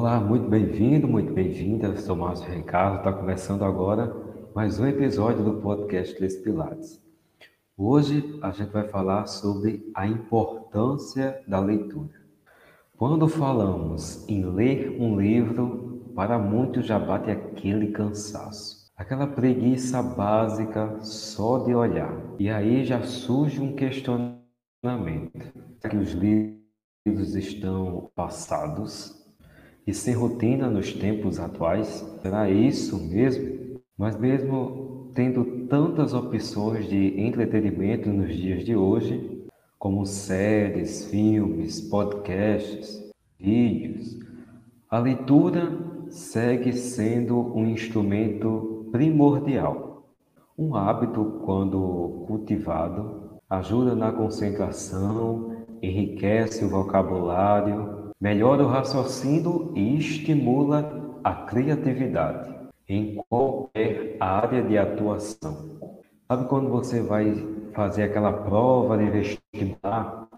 Olá, muito bem-vindo, muito bem-vinda. Sou Márcio Ricardo, está começando agora mais um episódio do podcast Les Pilates. Hoje a gente vai falar sobre a importância da leitura. Quando falamos em ler um livro, para muitos já bate aquele cansaço, aquela preguiça básica só de olhar. E aí já surge um questionamento: que os livros estão passados? E sem rotina nos tempos atuais? Será isso mesmo? Mas mesmo tendo tantas opções de entretenimento nos dias de hoje, como séries, filmes, podcasts, vídeos, a leitura segue sendo um instrumento primordial. Um hábito, quando cultivado, ajuda na concentração, enriquece o vocabulário, melhora o raciocínio e estimula a criatividade em qualquer área de atuação. Sabe quando você vai fazer aquela prova de vestibular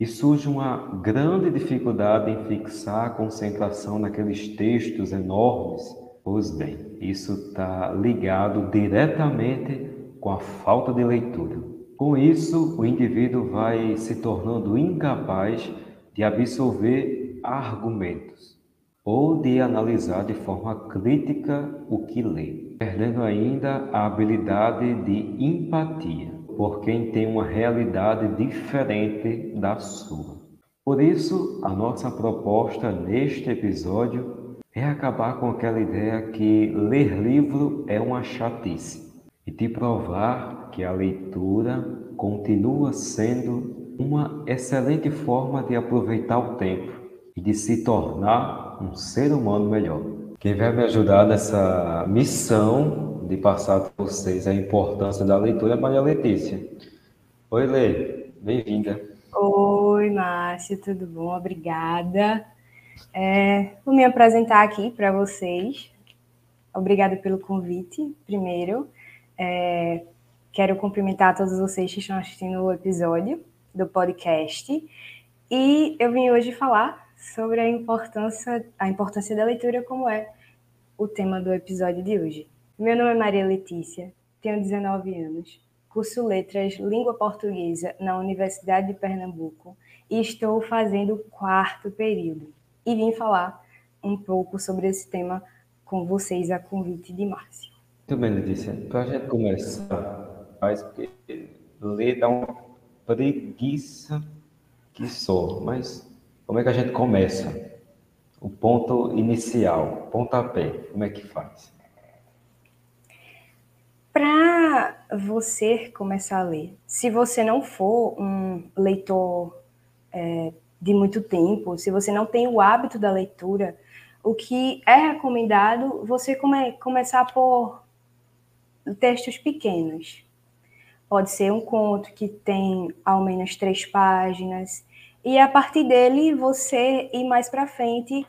e surge uma grande dificuldade em fixar a concentração naqueles textos enormes? Pois bem, isso está ligado diretamente com a falta de leitura. Com isso, o indivíduo vai se tornando incapaz de absorver argumentos ou de analisar de forma crítica o que lê, perdendo ainda a habilidade de empatia por quem tem uma realidade diferente da sua. Por isso, a nossa proposta neste episódio é acabar com aquela ideia que ler livro é uma chatice e te provar que a leitura continua sendo uma excelente forma de aproveitar o tempo e de se tornar um ser humano melhor. Quem vai me ajudar nessa missão de passar para vocês a importância da leitura é Maria Letícia. Oi, Lê, bem-vinda. Oi, Márcio, tudo bom? Obrigada. É, vou me apresentar aqui para vocês. Obrigada pelo convite, primeiro. É, quero cumprimentar todos vocês que estão assistindo o episódio do podcast. E eu vim hoje falar sobre a importância, a importância da leitura, como é o tema do episódio de hoje. Meu nome é Maria Letícia, tenho 19 anos, curso Letras Língua Portuguesa na Universidade de Pernambuco e estou fazendo o quarto período. E vim falar um pouco sobre esse tema com vocês a convite de Márcio. Muito bem, Letícia. Para a gente começar, porque ler dá um preguiça que sou. Mas como é que a gente começa? O ponto inicial, pontapé, como é que faz? Para você começar a ler, se você não for um leitor é, de muito tempo, se você não tem o hábito da leitura, o que é recomendado você come, começar por textos pequenos. Pode ser um conto que tem ao menos três páginas, e a partir dele você ir mais para frente,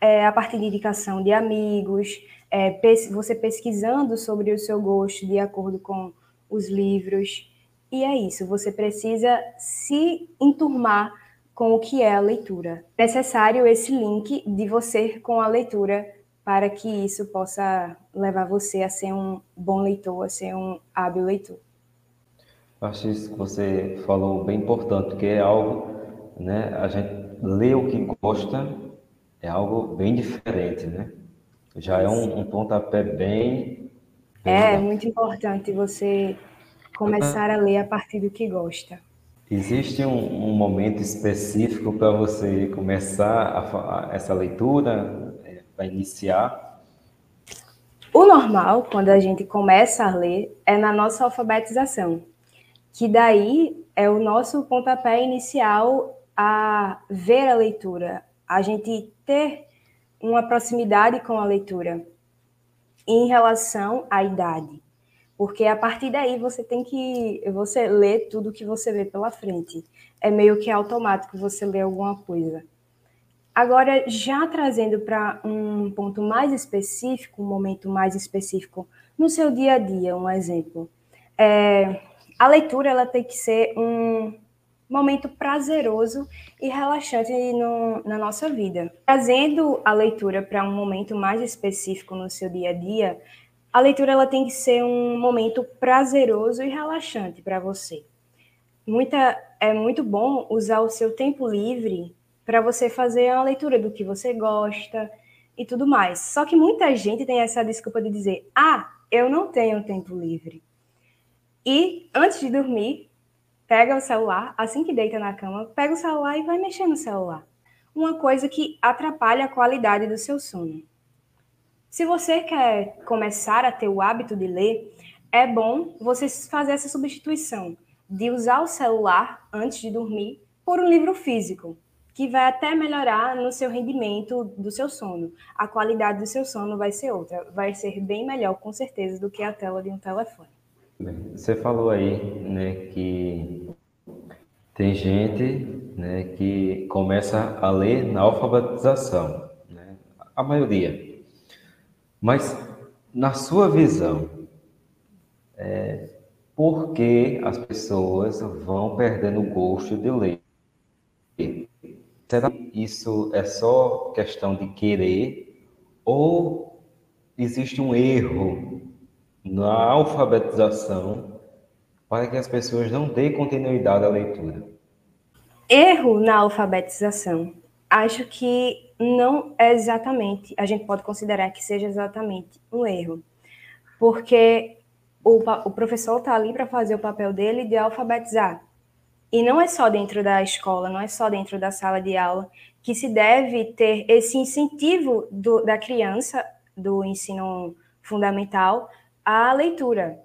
é, a partir de indicação de amigos, é, pes você pesquisando sobre o seu gosto de acordo com os livros. E é isso, você precisa se enturmar com o que é a leitura. É necessário esse link de você com a leitura para que isso possa levar você a ser um bom leitor, a ser um hábil leitor. Acho isso que você falou bem importante, que é algo, né? A gente lê o que gosta é algo bem diferente, né? Já é um, um pontapé bem. É, é muito importante você começar a ler a partir do que gosta. Existe um, um momento específico para você começar a, a, essa leitura, é, para iniciar? O normal, quando a gente começa a ler, é na nossa alfabetização que daí é o nosso pontapé inicial a ver a leitura, a gente ter uma proximidade com a leitura em relação à idade. Porque a partir daí você tem que você lê tudo que você vê pela frente. É meio que automático você ler alguma coisa. Agora, já trazendo para um ponto mais específico, um momento mais específico no seu dia a dia, um exemplo. É, a leitura ela tem que ser um, momento prazeroso e relaxante no, na nossa vida. Trazendo a leitura para um momento mais específico no seu dia a dia, a leitura ela tem que ser um momento prazeroso e relaxante para você. Muita, é muito bom usar o seu tempo livre para você fazer a leitura do que você gosta e tudo mais. Só que muita gente tem essa desculpa de dizer: ah, eu não tenho tempo livre. E antes de dormir, pega o celular, assim que deita na cama, pega o celular e vai mexer no celular. Uma coisa que atrapalha a qualidade do seu sono. Se você quer começar a ter o hábito de ler, é bom você fazer essa substituição de usar o celular antes de dormir por um livro físico, que vai até melhorar no seu rendimento do seu sono. A qualidade do seu sono vai ser outra, vai ser bem melhor com certeza do que a tela de um telefone. Você falou aí, né, que tem gente, né, que começa a ler na alfabetização, né, a maioria. Mas na sua visão, é, por que as pessoas vão perdendo o gosto de ler? Será que isso é só questão de querer ou existe um erro na alfabetização para que as pessoas não deem continuidade à leitura? Erro na alfabetização. Acho que não é exatamente, a gente pode considerar que seja exatamente um erro, porque o, o professor está ali para fazer o papel dele de alfabetizar. E não é só dentro da escola, não é só dentro da sala de aula que se deve ter esse incentivo do, da criança do ensino fundamental a leitura,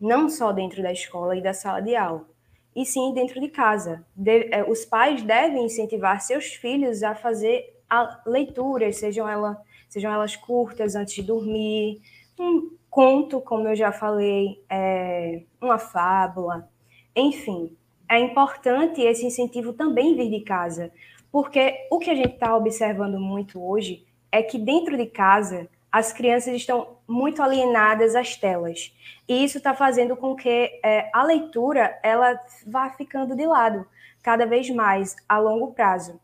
não só dentro da escola e da sala de aula, e sim dentro de casa. De, é, os pais devem incentivar seus filhos a fazer a leitura, sejam, ela, sejam elas curtas antes de dormir, um conto, como eu já falei, é, uma fábula, enfim. É importante esse incentivo também vir de casa, porque o que a gente está observando muito hoje é que dentro de casa as crianças estão muito alienadas às telas. E isso está fazendo com que é, a leitura ela vá ficando de lado cada vez mais a longo prazo.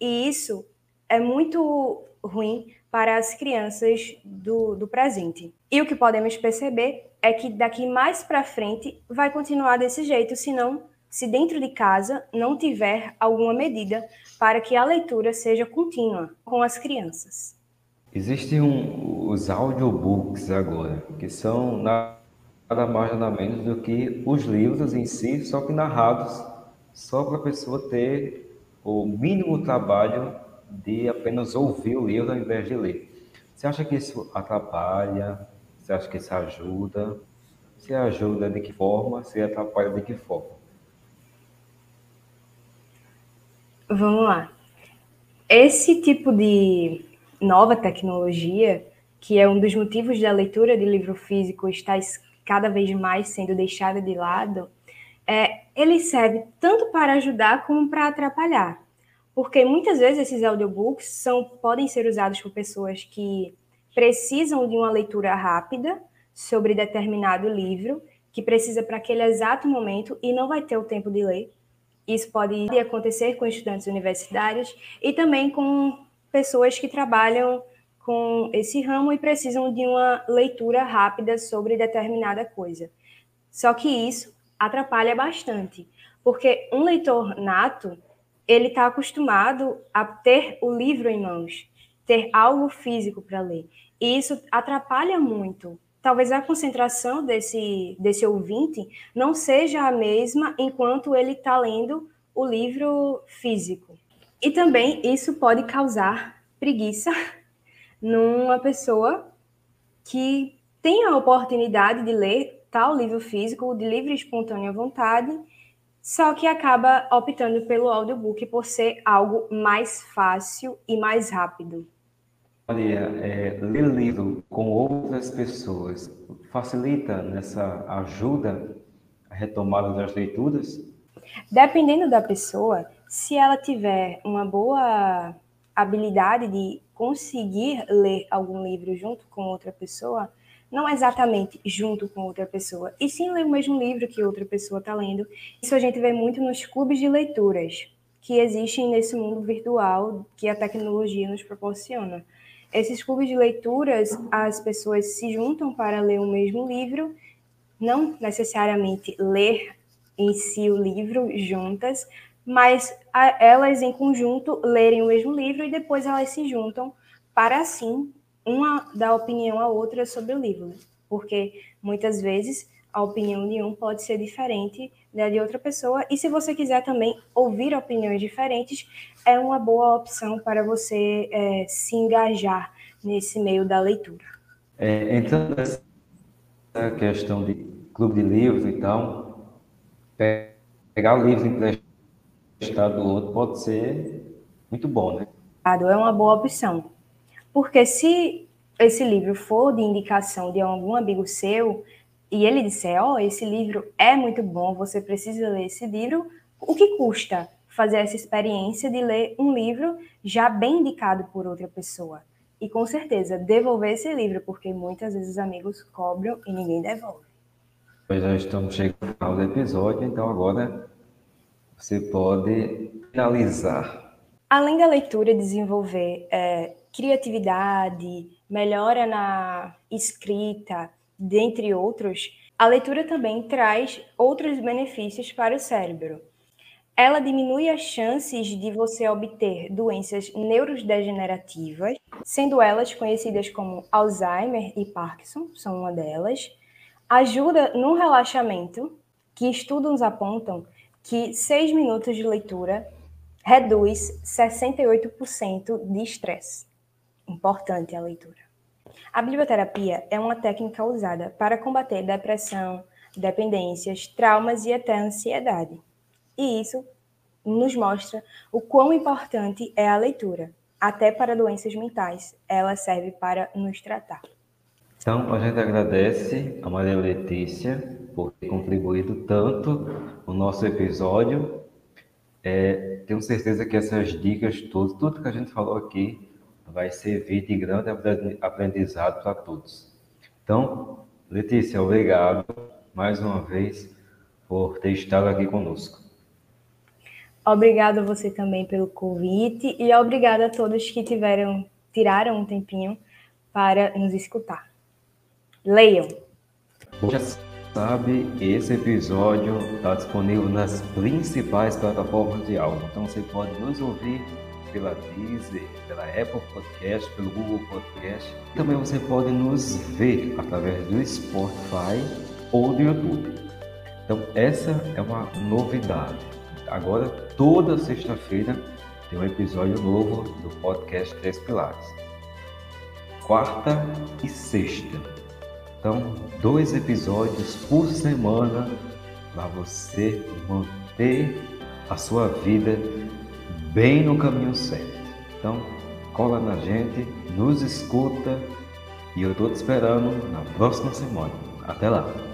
E isso é muito ruim para as crianças do, do presente. E o que podemos perceber é que daqui mais para frente vai continuar desse jeito, senão se dentro de casa não tiver alguma medida para que a leitura seja contínua com as crianças. Existem um, os audiobooks agora, que são nada mais nada menos do que os livros em si, só que narrados, só para a pessoa ter o mínimo trabalho de apenas ouvir o livro ao invés de ler. Você acha que isso atrapalha? Você acha que isso ajuda? Se ajuda de que forma? Se atrapalha de que forma? Vamos lá. Esse tipo de nova tecnologia, que é um dos motivos da leitura de livro físico estar cada vez mais sendo deixada de lado, é, ele serve tanto para ajudar como para atrapalhar. Porque muitas vezes esses audiobooks são, podem ser usados por pessoas que precisam de uma leitura rápida sobre determinado livro, que precisa para aquele exato momento e não vai ter o tempo de ler. Isso pode acontecer com estudantes universitários e também com pessoas que trabalham com esse ramo e precisam de uma leitura rápida sobre determinada coisa. Só que isso atrapalha bastante, porque um leitor nato, ele está acostumado a ter o livro em mãos, ter algo físico para ler. E isso atrapalha muito. Talvez a concentração desse, desse ouvinte não seja a mesma enquanto ele está lendo o livro físico. E também isso pode causar preguiça numa pessoa que tem a oportunidade de ler tal livro físico de livre e espontânea vontade, só que acaba optando pelo audiobook por ser algo mais fácil e mais rápido. Maria, é, ler livro com outras pessoas facilita nessa ajuda a retomada das leituras? Dependendo da pessoa, se ela tiver uma boa habilidade de conseguir ler algum livro junto com outra pessoa, não exatamente junto com outra pessoa, e sim ler o mesmo livro que outra pessoa está lendo. Isso a gente vê muito nos clubes de leituras que existem nesse mundo virtual que a tecnologia nos proporciona. Esses clubes de leituras, as pessoas se juntam para ler o mesmo livro, não necessariamente ler em si o livro juntas, mas elas em conjunto lerem o mesmo livro e depois elas se juntam para assim uma dar opinião à outra sobre o livro, porque muitas vezes a opinião de um pode ser diferente da de outra pessoa, e se você quiser também ouvir opiniões diferentes, é uma boa opção para você é, se engajar nesse meio da leitura. É, entrando nessa questão de clube de livros, então, pegar o livro emprestado do outro pode ser muito bom, né? É uma boa opção. Porque se esse livro for de indicação de algum amigo seu e ele disser, ó, oh, esse livro é muito bom, você precisa ler esse livro, o que custa fazer essa experiência de ler um livro já bem indicado por outra pessoa? E com certeza, devolver esse livro, porque muitas vezes os amigos cobram e ninguém devolve. Pois já estamos chegando ao final do episódio, então agora você pode finalizar. Além da leitura desenvolver é, criatividade, melhora na escrita, dentre outros, a leitura também traz outros benefícios para o cérebro. Ela diminui as chances de você obter doenças neurodegenerativas, sendo elas conhecidas como Alzheimer e Parkinson, são uma delas. Ajuda no relaxamento, que estudos apontam que seis minutos de leitura reduz 68% de estresse. Importante a leitura. A biblioterapia é uma técnica usada para combater depressão, dependências, traumas e até ansiedade. E isso nos mostra o quão importante é a leitura. Até para doenças mentais, ela serve para nos tratar. Então, a gente agradece a Maria Letícia por ter contribuído tanto no nosso episódio. É, tenho certeza que essas dicas todas, tudo que a gente falou aqui, vai servir de grande aprendizado para todos. Então, Letícia, obrigado mais uma vez por ter estado aqui conosco. Obrigado a você também pelo convite e obrigado a todos que tiveram tiraram um tempinho para nos escutar. Leiam. Já sabe, esse episódio está disponível nas principais plataformas de áudio, então você pode nos ouvir pela Deezer, pela Apple Podcast, pelo Google Podcast. Também você pode nos ver através do Spotify ou do YouTube. Então, essa é uma novidade. Agora, toda sexta-feira, tem um episódio novo do podcast Três Pilares. Quarta e sexta. Então, dois episódios por semana para você manter a sua vida bem no caminho certo. Então, cola na gente, nos escuta e eu estou te esperando na próxima semana. Até lá!